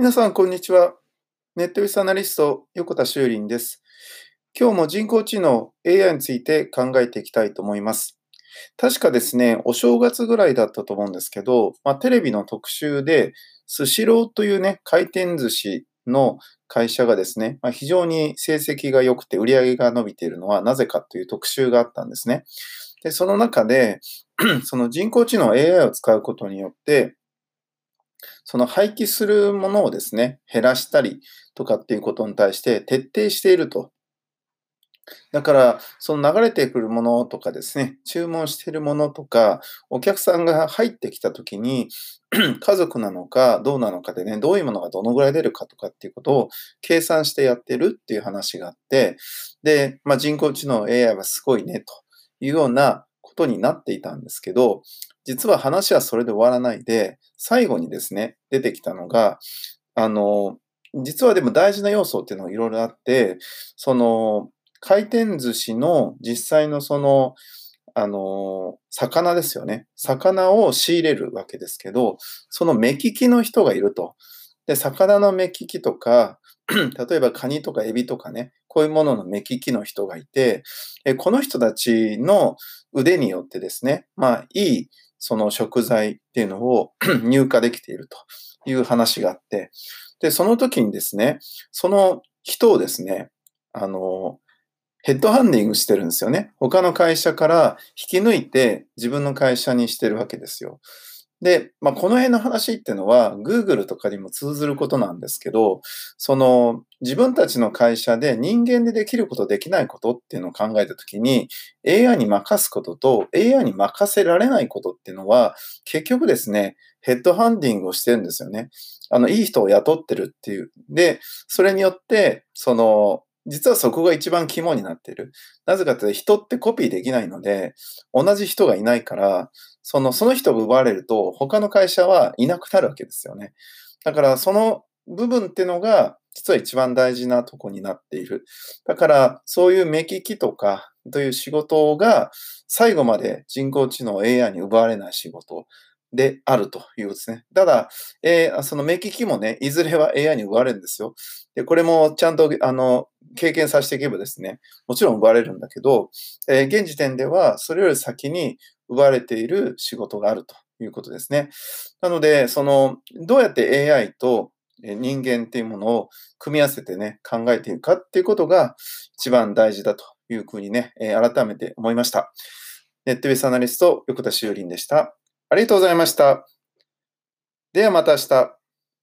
皆さん、こんにちは。ネットビスアナリスト、横田修林です。今日も人工知能 AI について考えていきたいと思います。確かですね、お正月ぐらいだったと思うんですけど、まあ、テレビの特集で、スシローというね、回転寿司の会社がですね、まあ、非常に成績が良くて売り上げが伸びているのはなぜかという特集があったんですね。で、その中で、その人工知能 AI を使うことによって、その廃棄するものをですね、減らしたりとかっていうことに対して徹底していると。だから、その流れてくるものとかですね、注文しているものとか、お客さんが入ってきたときに、家族なのかどうなのかでね、どういうものがどのぐらい出るかとかっていうことを計算してやってるっていう話があって、で、まあ、人工知能 AI はすごいねというようなことになっていたんですけど、実は話はそれで終わらないで、最後にですね、出てきたのが、あの、実はでも大事な要素っていうのがいろいろあって、その、回転寿司の実際のその、あの、魚ですよね。魚を仕入れるわけですけど、その目利きの人がいると。で、魚の目利きとか、例えばカニとかエビとかね、こういうものの目利きの人がいて、この人たちの腕によってですね、まあ、いいその食材っていうのを 入荷できているという話があって、で、その時にですね、その人をですね、あの、ヘッドハンディングしてるんですよね。他の会社から引き抜いて自分の会社にしてるわけですよ。で、まあ、この辺の話っていうのは、Google とかにも通ずることなんですけど、その、自分たちの会社で人間でできること、できないことっていうのを考えたときに、AI に任すことと AI に任せられないことっていうのは、結局ですね、ヘッドハンディングをしてるんですよね。あの、いい人を雇ってるっていう。で、それによって、その、実はそこが一番肝になっている。なぜかというと、人ってコピーできないので、同じ人がいないから、その、その人が奪われると、他の会社はいなくなるわけですよね。だから、その部分ってのが、実は一番大事なとこになっている。だから、そういう目利きとか、という仕事が、最後まで人工知能 AI に奪われない仕事であるということですね。ただ、えー、その目利きもね、いずれは AI に奪われるんですよ。で、これもちゃんと、あの、経験させていけばですね、もちろん奪われるんだけど、えー、現時点ではそれより先に奪われている仕事があるということですね。なので、その、どうやって AI と人間っていうものを組み合わせてね、考えていくかっていうことが一番大事だというふうにね、えー、改めて思いました。ネットベースアナリスト、横田修林でした。ありがとうございました。ではまた明日。